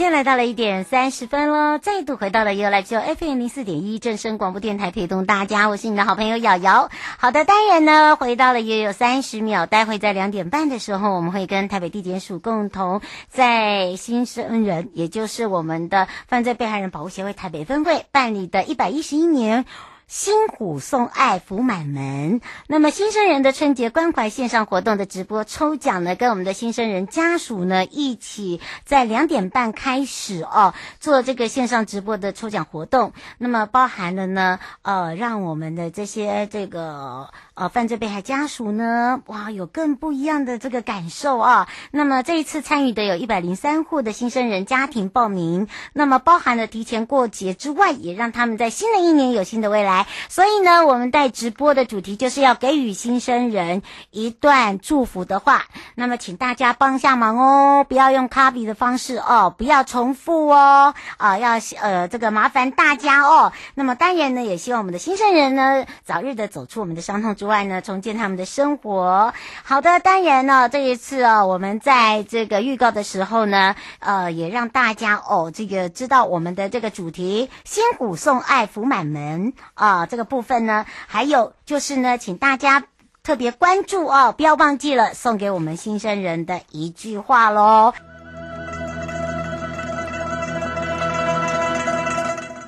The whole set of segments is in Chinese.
间来到了一点三十分喽，再度回到了由来就 FM 零四点一正声广播电台，陪同大家，我是你的好朋友瑶瑶。好的，当然呢，回到了也有三十秒，待会在两点半的时候，我们会跟台北地检署共同在新生人，也就是我们的犯罪被害人保护协会台北分会办理的一百一十一年。新虎送爱福满门，那么新生人的春节关怀线上活动的直播抽奖呢，跟我们的新生人家属呢一起在两点半开始哦，做这个线上直播的抽奖活动。那么包含了呢，呃，让我们的这些这个。呃，犯罪被害家属呢，哇，有更不一样的这个感受啊。那么这一次参与的有一百零三户的新生人家庭报名，那么包含了提前过节之外，也让他们在新的一年有新的未来。所以呢，我们带直播的主题就是要给予新生人一段祝福的话。那么请大家帮下忙哦，不要用 copy 的方式哦，不要重复哦，啊，要呃这个麻烦大家哦。那么当然呢，也希望我们的新生人呢，早日的走出我们的伤痛之外呢，重建他们的生活。好的，当然呢，这一次哦，我们在这个预告的时候呢，呃，也让大家哦，这个知道我们的这个主题“新虎送爱福满门”啊，啊这个部分呢，还有就是呢，请大家特别关注哦，不要忘记了送给我们新生人的一句话喽。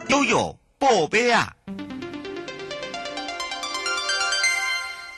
悠悠宝贝啊！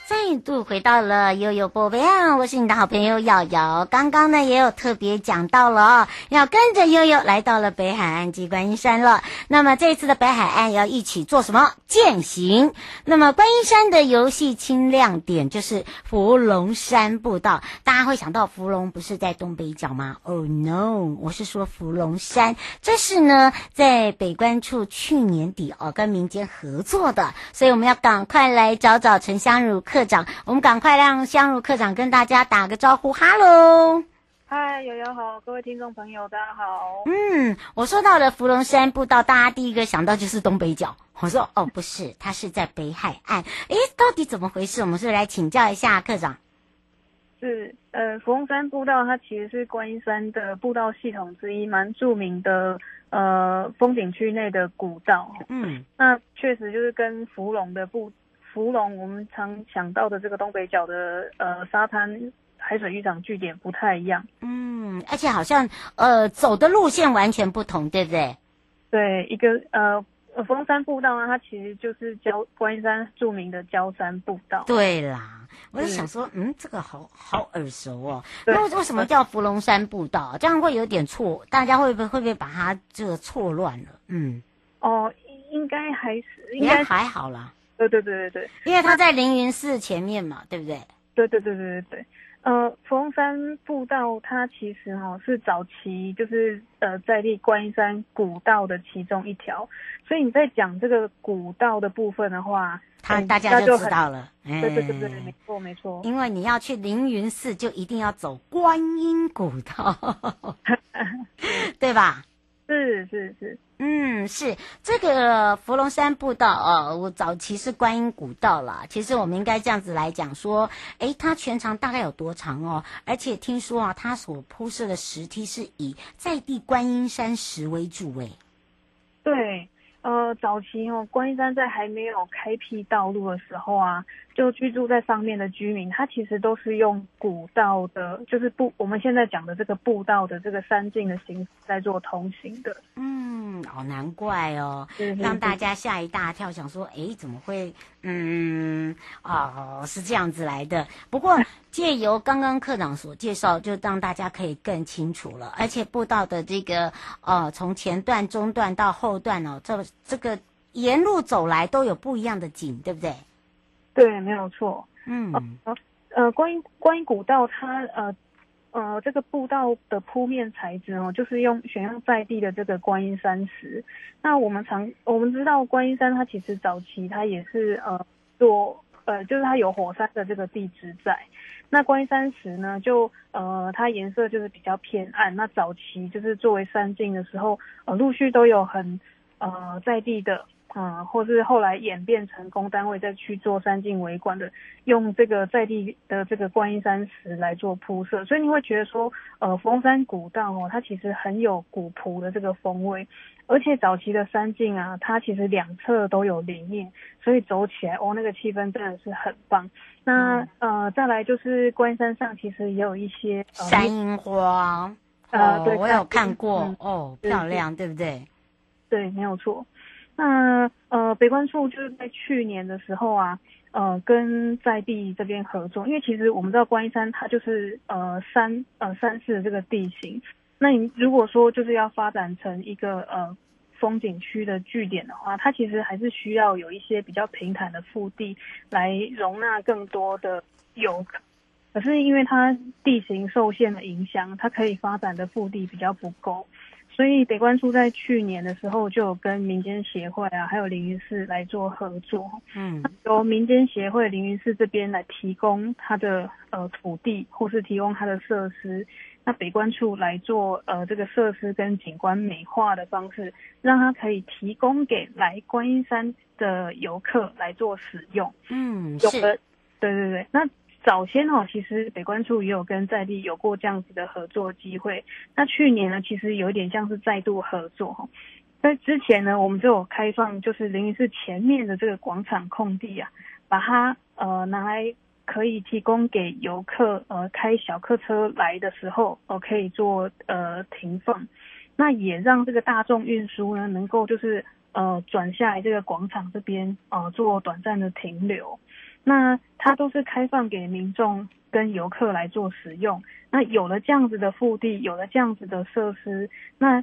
再度回到了悠悠宝贝啊！我是你的好朋友瑶瑶。刚刚呢也有特别讲到了哦，要跟着悠悠来到了北海岸及观音山了。那么这次的北海岸要一起做什么？健行。那么观音山的游戏轻亮点就是芙蓉山步道。大家会想到芙蓉不是在东北角吗？Oh no！我是说芙蓉山，这是呢在北关处去年底哦跟民间合作的，所以我们要赶快来找找陈香如课长。我们赶快让香如课长跟大家打个招呼，哈喽，嗨，友友好，各位听众朋友大家好。嗯，我说到了芙蓉山步道，大家第一个想到就是东北角。我说哦，不是，它是在北海岸。诶，到底怎么回事？我们是来请教一下课长。是，呃，芙蓉山步道它其实是观音山的步道系统之一，蛮著名的呃风景区内的古道。嗯，那确实就是跟芙蓉的步。福隆，我们常想到的这个东北角的呃沙滩海水浴场据点不太一样，嗯，而且好像呃走的路线完全不同，对不对？对，一个呃芙蓉山步道呢，它其实就是焦观音山著名的焦山步道。对啦，我就想说，嗯，这个好好耳熟哦。那为什么叫芙蓉山步道？这样会有点错，大家会不会会不会把它这个错乱了？嗯，哦，应该还是应该还好啦。对对对对对，因为它在凌云寺前面嘛，对不对？对对对对对对。呃，芙蓉山步道它其实哈、哦、是早期就是呃在立观音山古道的其中一条，所以你在讲这个古道的部分的话，他大家就知道了。对对对对，没错没错。因为你要去凌云寺，就一定要走观音古道，对吧？是是是，嗯，是这个芙蓉山步道哦，我早期是观音古道啦。其实我们应该这样子来讲说，诶，它全长大概有多长哦？而且听说啊，它所铺设的石梯是以在地观音山石为主诶。对。呃，早期哦，观音山在还没有开辟道路的时候啊，就居住在上面的居民，他其实都是用古道的，就是步我们现在讲的这个步道的这个山径的形式在做通行的。嗯，好难怪哦，让大家吓一大跳，想说，诶，怎么会？嗯，哦，是这样子来的。不过借由刚刚课长所介绍，就让大家可以更清楚了。而且步道的这个，呃，从前段、中段到后段哦，这这个沿路走来都有不一样的景，对不对？对，没有错。嗯，呃，观音观音古道它呃呃，这个步道的铺面材质哦，就是用选用在地的这个观音山石。那我们常我们知道观音山它其实早期它也是呃做呃就是它有火山的这个地质在。那观音山石呢，就呃它颜色就是比较偏暗。那早期就是作为山境的时候，呃陆续都有很呃在地的。嗯，或是后来演变成公单位再去做山径维管的，用这个在地的这个观音山石来做铺设，所以你会觉得说，呃，峰山古道哦，它其实很有古朴的这个风味，而且早期的山径啊，它其实两侧都有林荫，所以走起来哦，那个气氛真的是很棒。那、嗯、呃，再来就是观音山上其实也有一些、呃、山樱花，呃，对，我有看过、嗯、哦，漂亮，对不对？对，没有错。那呃，北关处就是在去年的时候啊，呃，跟在地这边合作，因为其实我们知道观音山它就是呃山呃山势的这个地形，那你如果说就是要发展成一个呃风景区的据点的话，它其实还是需要有一些比较平坦的腹地来容纳更多的游客，可是因为它地形受限的影响，它可以发展的腹地比较不够。所以北关处在去年的时候就有跟民间协会啊，还有凌云寺来做合作。嗯，由民间协会凌云寺这边来提供它的呃土地，或是提供它的设施，那北关处来做呃这个设施跟景观美化的方式，让它可以提供给来观音山的游客来做使用。嗯，有了，对对对，那。早先哦，其实北关处也有跟在地有过这样子的合作机会。那去年呢，其实有一点像是再度合作哈。在之前呢，我们就有开放，就是凌云寺前面的这个广场空地啊，把它呃拿来可以提供给游客呃开小客车来的时候，哦、可以做呃停放。那也让这个大众运输呢，能够就是呃转下来这个广场这边呃做短暂的停留。那它都是开放给民众跟游客来做使用。那有了这样子的腹地，有了这样子的设施，那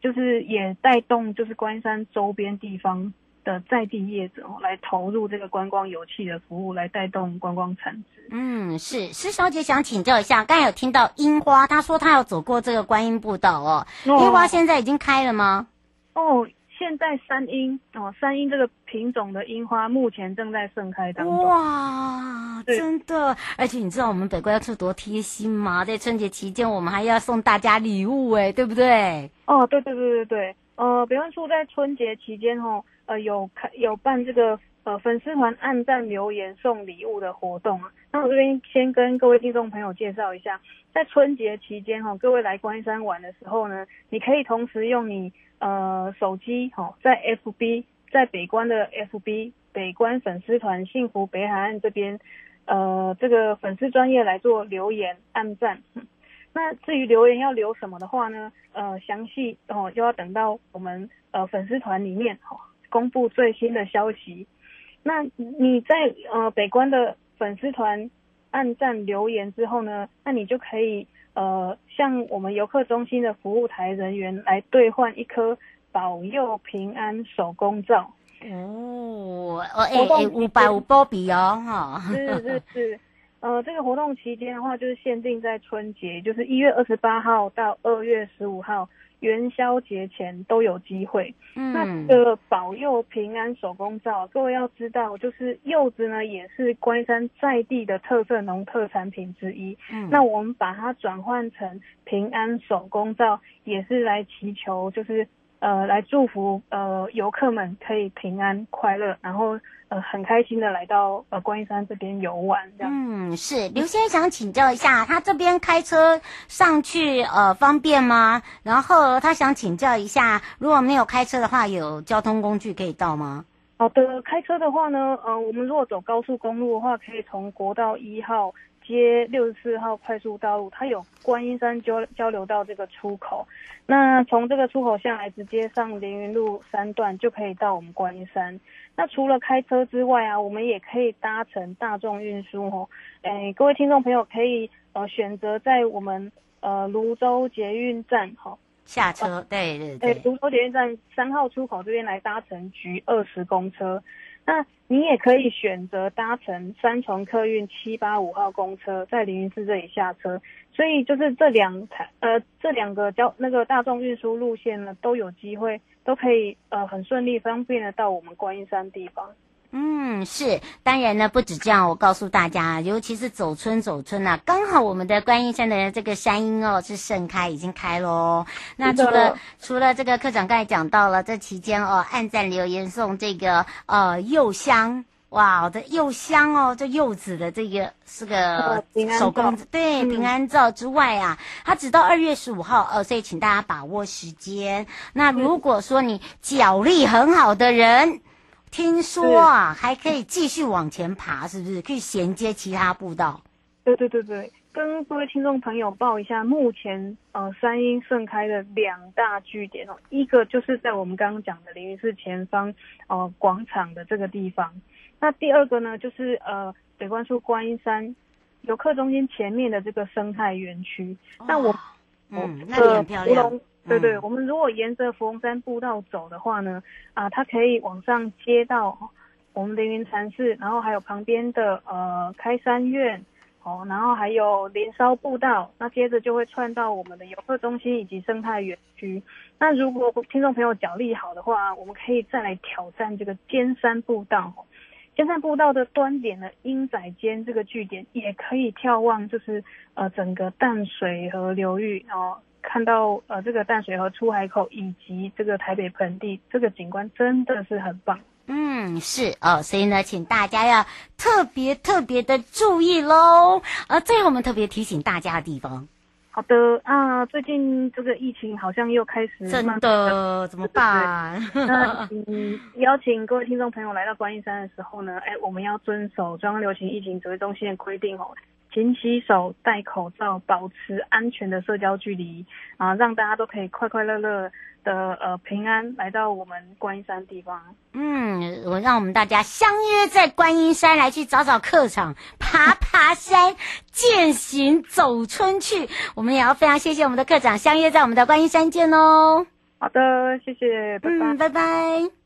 就是也带动就是观音山周边地方的在地业者来投入这个观光游憩的服务，来带动观光产值。嗯，是施小姐想请教一下，刚才有听到樱花，她说她要走过这个观音步道哦。樱花现在已经开了吗？哦。现在山樱哦，山樱这个品种的樱花目前正在盛开当中。哇，真的！而且你知道我们北关处多贴心吗？在春节期间，我们还要送大家礼物，哎，对不对？哦，对对对对对。呃，北关处在春节期间哦，呃，有开有办这个呃粉丝团按赞留言送礼物的活动啊。我这边先跟各位听众朋友介绍一下，在春节期间哈，各位来观音山玩的时候呢，你可以同时用你。呃，手机哈，在 FB，在北关的 FB 北关粉丝团幸福北海岸这边，呃，这个粉丝专业来做留言按赞。那至于留言要留什么的话呢？呃，详细哦，就要等到我们呃粉丝团里面哈公布最新的消息。那你在呃北关的粉丝团按赞留言之后呢，那你就可以。呃，向我们游客中心的服务台人员来兑换一颗保佑平安手工皂哦，哎哎，五百五波比哦，哈，是是是，呃，这个活动期间的话，就是限定在春节，就是一月二十八号到二月十五号。元宵节前都有机会。嗯，那这个保佑平安手工皂，各位要知道，就是柚子呢，也是关山在地的特色农特产品之一。嗯，那我们把它转换成平安手工皂，也是来祈求，就是。呃，来祝福呃游客们可以平安快乐，然后呃很开心的来到呃观音山这边游玩这样。嗯，是刘先生想请教一下，他这边开车上去呃方便吗？然后他想请教一下，如果没有开车的话，有交通工具可以到吗？好的，开车的话呢，呃，我们如果走高速公路的话，可以从国道一号。接六十四号快速道路，它有观音山交交流道这个出口。那从这个出口下来，直接上凌云路三段就可以到我们观音山。那除了开车之外啊，我们也可以搭乘大众运输哦。诶，各位听众朋友可以呃选择在我们呃泸州捷运站哈、哦、下车，对对对，泸州捷运站三号出口这边来搭乘局二十公车。那你也可以选择搭乘三重客运七八五号公车，在凌云寺这里下车。所以就是这两台呃这两个交那个大众运输路线呢，都有机会都可以呃很顺利方便的到我们观音山地方。嗯，是，当然呢，不止这样，我告诉大家，尤其是走春走春呐、啊，刚好我们的观音山的这个山樱哦是盛开，已经开喽。那除了除了这个课长刚才讲到了，这期间哦，按赞留言送这个呃柚香，哇，这柚香哦，这柚子的这个是个手工对平安皂之外啊，它只到二月十五号哦，所以请大家把握时间。那如果说你脚力很好的人。听说啊，还可以继续往前爬，是不是？可以衔接其他步道。对对对对，跟各位听众朋友报一下，目前呃山樱盛开的两大据点哦，一个就是在我们刚刚讲的凌云寺前方呃广场的这个地方，那第二个呢就是呃北关处观音山游客中心前面的这个生态园区。那我嗯，那里很漂亮。对对，我们如果沿着芙蓉山步道走的话呢，啊，它可以往上接到我们凌云禅寺，然后还有旁边的呃开山院，哦，然后还有连烧步道，那接着就会串到我们的游客中心以及生态园区。那如果听众朋友脚力好的话，我们可以再来挑战这个尖山步道。尖山步道的端点呢，鹰仔尖这个据点也可以眺望，就是呃整个淡水河流域，哦。看到呃这个淡水河出海口以及这个台北盆地，这个景观真的是很棒。嗯，是哦，所以呢，请大家要特别特别的注意喽。呃，最后我们特别提醒大家的地方。好的啊，最近这个疫情好像又开始真的怎么办？那嗯，邀请各位听众朋友来到观音山的时候呢，哎，我们要遵守中央流行疫情指挥中心的规定哦。勤洗手、戴口罩、保持安全的社交距离啊，让大家都可以快快乐乐的呃平安来到我们观音山地方。嗯，我让我们大家相约在观音山来去找找客场，爬爬山，践行走春去。我们也要非常谢谢我们的课长，相约在我们的观音山见哦。好的，谢谢，拜拜，嗯，拜拜。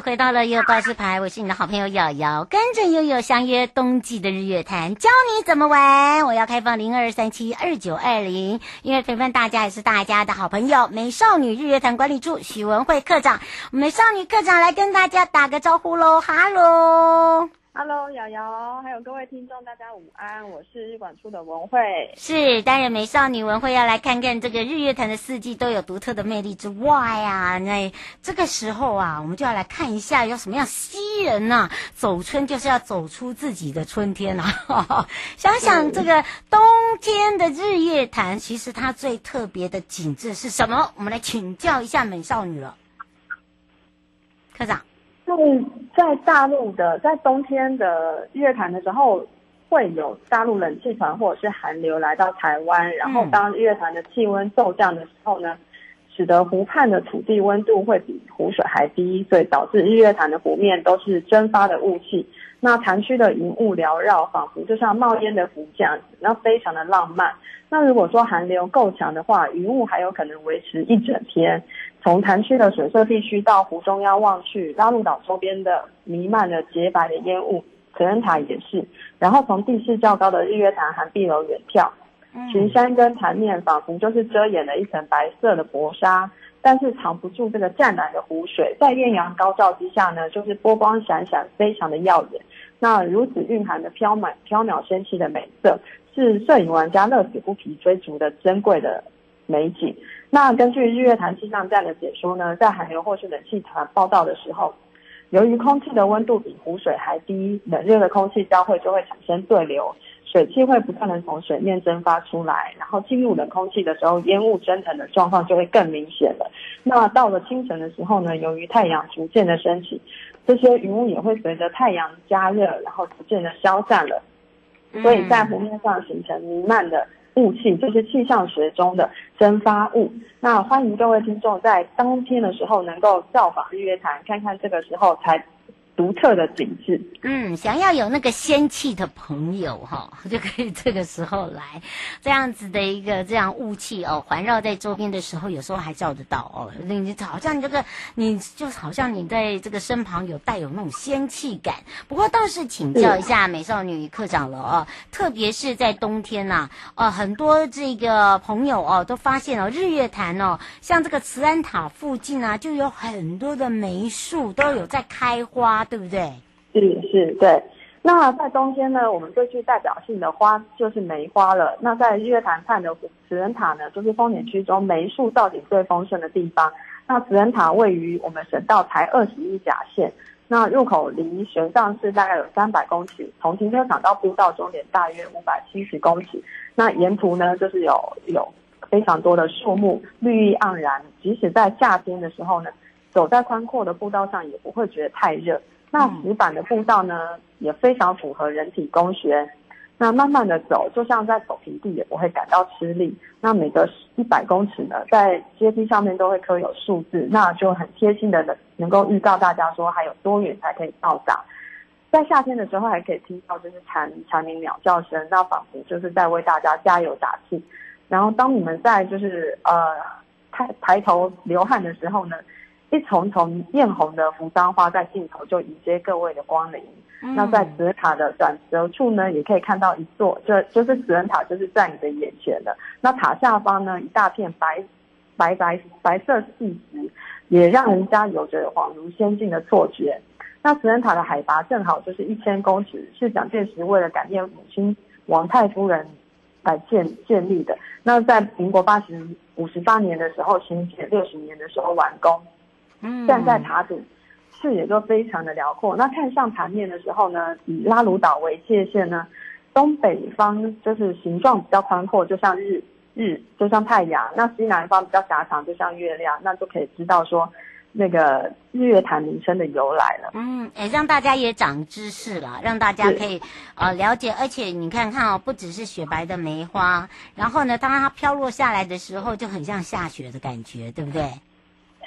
回到了悠悠告示牌，我是你的好朋友瑶瑶，跟着悠悠相约冬季的日月潭，教你怎么玩。我要开放零二三七二九二零，因为陪伴大家也是大家的好朋友，美少女日月潭管理处许文慧课长，美少女课长来跟大家打个招呼喽，哈喽。Hello，瑶瑶，还有各位听众，大家午安，我是日管处的文慧，是当然美少女文慧要来看看这个日月潭的四季都有独特的魅力之外啊，那这个时候啊，我们就要来看一下有什么样吸人呐、走春就是要走出自己的春天啊，想想这个冬天的日月潭，其实它最特别的景致是什么？我们来请教一下美少女了，科长。是在大陆的，在冬天的日月潭的时候，会有大陆冷气团或者是寒流来到台湾，然后当日月潭的气温骤降的时候呢，使得湖畔的土地温度会比湖水还低，所以导致日月潭的湖面都是蒸发的雾气，那潭区的云雾缭绕，仿佛就像冒烟的湖这样子，那非常的浪漫。那如果说寒流够强的话，云雾还有可能维持一整天。从潭区的水色地区到湖中央望去，拉鲁岛周边的弥漫了洁白的烟雾，可恩塔也是。然后从地势较高的日月潭寒碧楼远眺，群山跟潭面仿佛就是遮掩了一层白色的薄纱，但是藏不住这个湛蓝的湖水，在艳阳高照之下呢，就是波光闪闪，非常的耀眼。那如此蕴含的飘满飘渺仙气的美色，是摄影玩家乐此不疲追逐的珍贵的美景。那根据日月潭气象站的解说呢，在寒流或是冷气团报道的时候，由于空气的温度比湖水还低，冷热的空气交汇就会产生对流，水汽会不断的从水面蒸发出来，然后进入冷空气的时候，烟雾蒸腾的状况就会更明显了。那到了清晨的时候呢，由于太阳逐渐的升起，这些云雾也会随着太阳加热，然后逐渐的消散了，所以在湖面上形成弥漫的。雾气就是气象学中的蒸发雾。那欢迎各位听众在当天的时候能够效仿日月潭，看看这个时候才。独特的景致，嗯，想要有那个仙气的朋友哈，就可以这个时候来，这样子的一个这样雾气哦，环绕在周边的时候，有时候还照得到哦。你好像这个，你就好像你在这个身旁有带有那种仙气感。不过倒是请教一下美少女课长了哦，特别是在冬天呐、啊，呃，很多这个朋友哦都发现哦，日月潭哦，像这个慈安塔附近啊，就有很多的梅树都有在开花。对不对？是是，对。那在冬天呢，我们最具代表性的花就是梅花了。那在日月潭畔的慈恩塔呢，就是风景区中梅树造景最丰盛的地方。那慈恩塔位于我们省道台二十一甲线，那入口离玄奘寺大概有三百公尺，从停车场到步道终点大约五百七十公尺。那沿途呢，就是有有非常多的树木，绿意盎然。即使在夏天的时候呢，走在宽阔的步道上也不会觉得太热。那石板的步道呢，也非常符合人体工学。那慢慢的走，就像在走平地，也不会感到吃力。那每隔一百公尺呢，在阶梯上面都会刻有数字，那就很贴心的能能够预告大家说还有多远才可以到达。在夏天的时候，还可以听到就是蝉蝉鸣鸟叫声，那仿佛就是在为大家加油打气。然后当你们在就是呃抬抬头流汗的时候呢，一丛丛艳红的扶桑花在尽头就迎接各位的光临。嗯、那在紫恩塔的转折处呢，也可以看到一座，就就是紫恩塔，就是在你的眼前的。那塔下方呢，一大片白白白白色细石，也让人家有着恍如仙境的错觉。那慈恩塔的海拔正好就是一千公尺，是蒋介石为了感念母亲王太夫人来建建立的。那在民国八十五十八年的时候兴建，六十年的时候完工。嗯，站在塔顶，视野就非常的辽阔。那看向盘面的时候呢，以拉鲁岛为界限呢，东北方就是形状比较宽阔，就像日日，就像太阳；那西南方比较狭长，就像月亮。那就可以知道说，那个日月潭名称的由来了。嗯，哎，让大家也长知识了，让大家可以呃了解。而且你看看哦，不只是雪白的梅花，然后呢，当它飘落下来的时候，就很像下雪的感觉，对不对？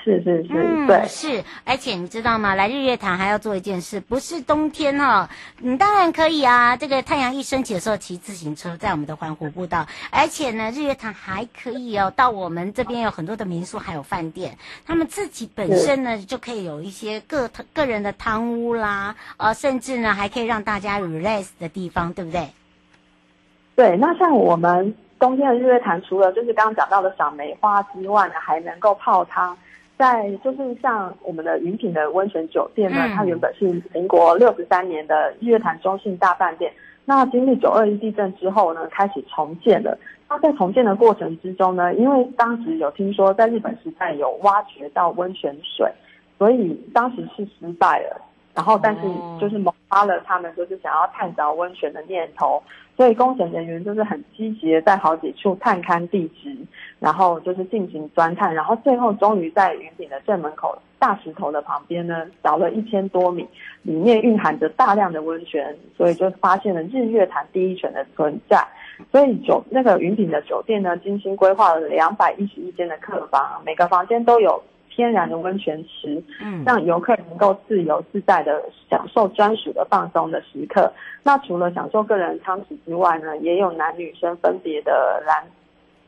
是是是，嗯、对，是，而且你知道吗？来日月潭还要做一件事，不是冬天哦，你当然可以啊。这个太阳一升起的时候，骑自行车在我们的环湖步道，而且呢，日月潭还可以哦，到我们这边有很多的民宿，还有饭店，他们自己本身呢就可以有一些个个人的汤屋啦，呃，甚至呢还可以让大家 relax 的地方，对不对？对，那像我们冬天的日月潭，除了就是刚刚讲到的赏梅花之外呢，还能够泡汤。在就是像我们的云品的温泉酒店呢，嗯、它原本是民国六十三年的日月潭中信大饭店。那经历九二一地震之后呢，开始重建了。那在重建的过程之中呢，因为当时有听说在日本时代有挖掘到温泉水，所以当时是失败了。然后，但是就是萌发了他们就是想要探找温泉的念头，所以工程人员就是很积极的在好几处探勘地质，然后就是进行钻探，然后最后终于在云顶的正门口大石头的旁边呢，找了一千多米，里面蕴含着大量的温泉，所以就发现了日月潭第一泉的存在。所以酒那个云顶的酒店呢，精心规划了两百一十一间的客房，每个房间都有。天然的温泉池，嗯，让游客能够自由自在的享受专属的放松的时刻。那除了享受个人汤池之外呢，也有男女生分别的蓝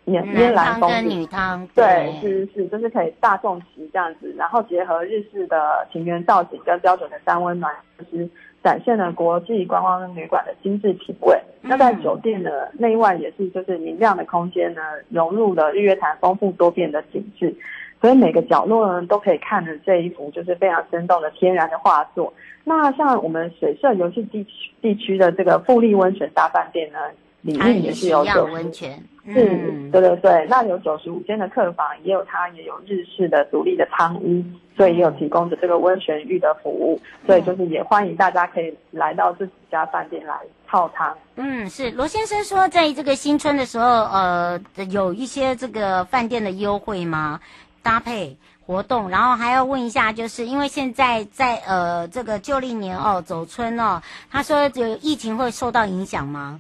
烟烟蓝风吕，女汤，对，是是是，就是可以大众席这样子，然后结合日式的庭园造景跟标准的三温暖，就是展现了国际观光旅馆的精致品味。嗯、那在酒店的内外也是就是明亮的空间呢，融入了日月潭丰富多变的景致。所以每个角落呢，都可以看着这一幅就是非常生动的天然的画作。那像我们水社游戏地区地区的这个富丽温泉大饭店呢，里面也是有九温泉。嗯，对对对，那有九十五间的客房，也有它也有日式的独立的汤屋，所以也有提供的这个温泉浴的服务，所以就是也欢迎大家可以来到这几家饭店来泡汤。嗯，是罗先生说，在这个新春的时候，呃，有一些这个饭店的优惠吗？搭配活动，然后还要问一下，就是因为现在在呃这个旧历年哦走春哦，他说有疫情会受到影响吗？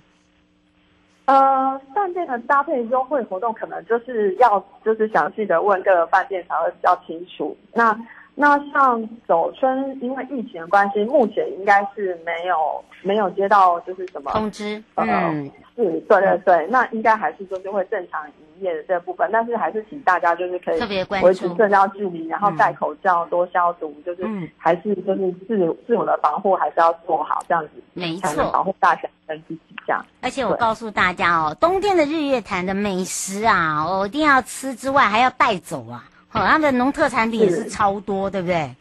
呃，饭店的搭配优惠活动可能就是要就是详细的问各个饭店才会比较清楚。那那像走春，因为疫情的关系，目前应该是没有没有接到就是什么通知。嗯，呃、是，对对对，那应该还是就是会正常营业的这部分，但是还是请大家就是可以维持社交距离，然后戴口罩、多消毒，嗯、就是还是就是自自我的防护还是要做好，这样子没错，保护大家跟自己这样。而且我告诉大家哦，冬天的日月潭的美食啊，我一定要吃之外，还要带走啊。好，他们的农特产品也是超多，对不对？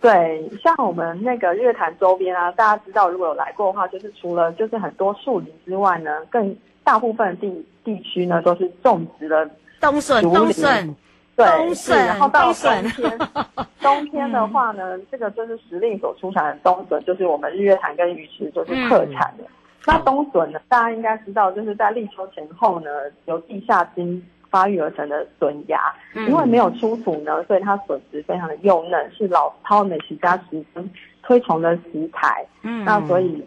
对，像我们那个日月潭周边啊，大家知道，如果有来过的话，就是除了就是很多树林之外呢，更大部分地地区呢都是种植了冬笋，冬笋，对，冬笋，然后到冬天，冬天的话呢，嗯、这个就是时令所出产的冬笋，就是我们日月潭跟鱼池就是特产的。嗯、那冬笋呢，大家应该知道，就是在立秋前后呢，由地下茎。发育而成的笋芽，因为没有出土呢，所以它笋质非常的幼嫩，是老饕美食家十分推崇的食材。嗯，那所以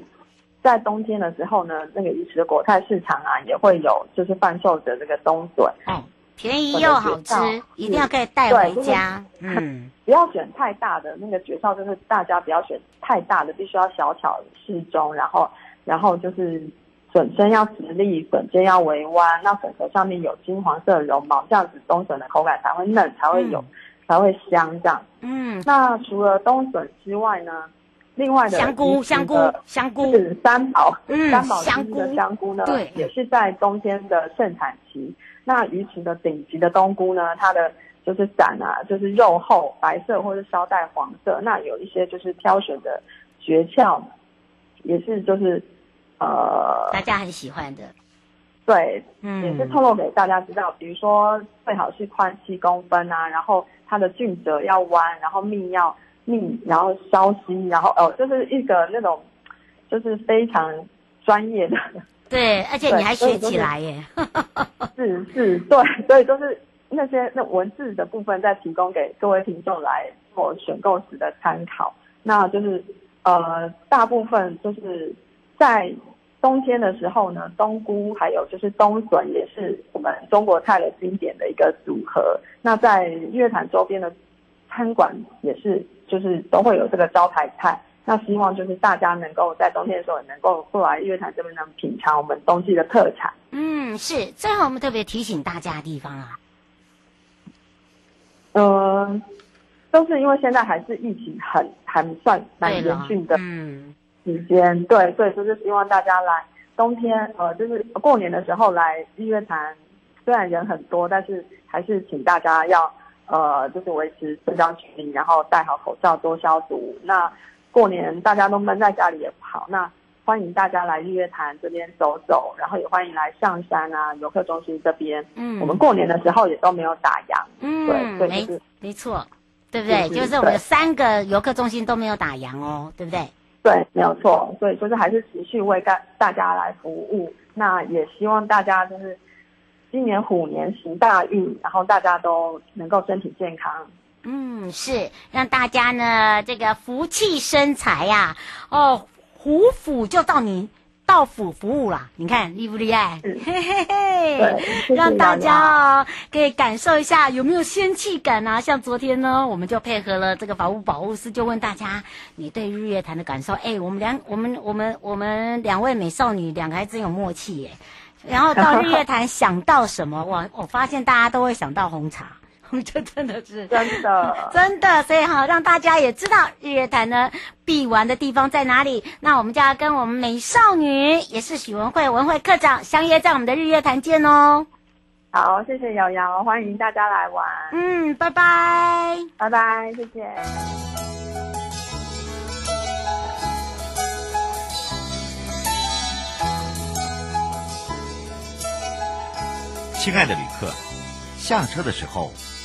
在冬天的时候呢，那个鱼池的果菜市场啊，也会有就是贩售的这个冬笋。嗯，便宜又好吃，一定要可以带回家。就是、嗯，不要选太大的，那个诀窍就是大家不要选太大的，必须要小巧适中，然后然后就是。笋身要直立，笋尖要微弯，那笋头上面有金黄色的绒毛，这样子冬笋的口感才会嫩，才会有，嗯、才会香这样。嗯，那除了冬笋之外呢，另外的香菇、香菇、香菇是三宝，嗯，三宝香菇的香菇呢，对，也是在冬天的盛产期。那鱼池的顶级的冬菇呢，它的就是伞啊，就是肉厚、白色或者稍带黄色。那有一些就是挑选的诀窍，也是就是。呃，大家很喜欢的，对，嗯，也是透露给大家知道，比如说最好是宽七公分啊，然后它的菌褶要弯，然后蜜要密，然后稍息，然后哦，就是一个那种，就是非常专业的，对，而且你还学起来耶，是是，对，所以就是那些那文字的部分再提供给各位听众来做选购时的参考，那就是呃，大部分就是在。冬天的时候呢，冬菇还有就是冬笋也是我们中国菜的经典的一个组合。那在日月潭周边的餐馆也是，就是都会有这个招牌菜。那希望就是大家能够在冬天的时候也能够过来日月潭这边能品尝我们冬季的特产。嗯，是。最后我们特别提醒大家的地方啊，嗯、呃，都是因为现在还是疫情很还算蛮严峻的。嗯。时间对，所以就是希望大家来冬天，呃，就是过年的时候来日月潭，虽然人很多，但是还是请大家要呃，就是维持社交距离，然后戴好口罩，多消毒。那过年大家都闷在家里也不好，那欢迎大家来日月潭这边走走，然后也欢迎来象山啊游客中心这边。嗯，我们过年的时候也都没有打烊。嗯，对，对，就是，没没错，对不对？就是我们三个游客中心都没有打烊哦，对不对？对，没有错，所以就是还是持续为大大家来服务。那也希望大家就是今年虎年行大运，然后大家都能够身体健康。嗯，是让大家呢这个福气生财呀、啊。哦，虎府就到你。到府服务啦，你看厉不厉害？嘿嘿嘿，让大家哦可以感受一下有没有仙气感啊！像昨天呢，我们就配合了这个法务保护司，就问大家你对日月潭的感受。哎，我们两我们我们我们两位美少女两个还真有默契耶。然后到日月潭想到什么？我我发现大家都会想到红茶。这 真的是真的，真的，所以好让大家也知道日月潭呢必玩的地方在哪里。那我们就要跟我们美少女，也是许文慧文慧课长相约在我们的日月潭见哦。好，谢谢瑶瑶，欢迎大家来玩。嗯，拜拜，拜拜，谢谢。亲爱的旅客，下车的时候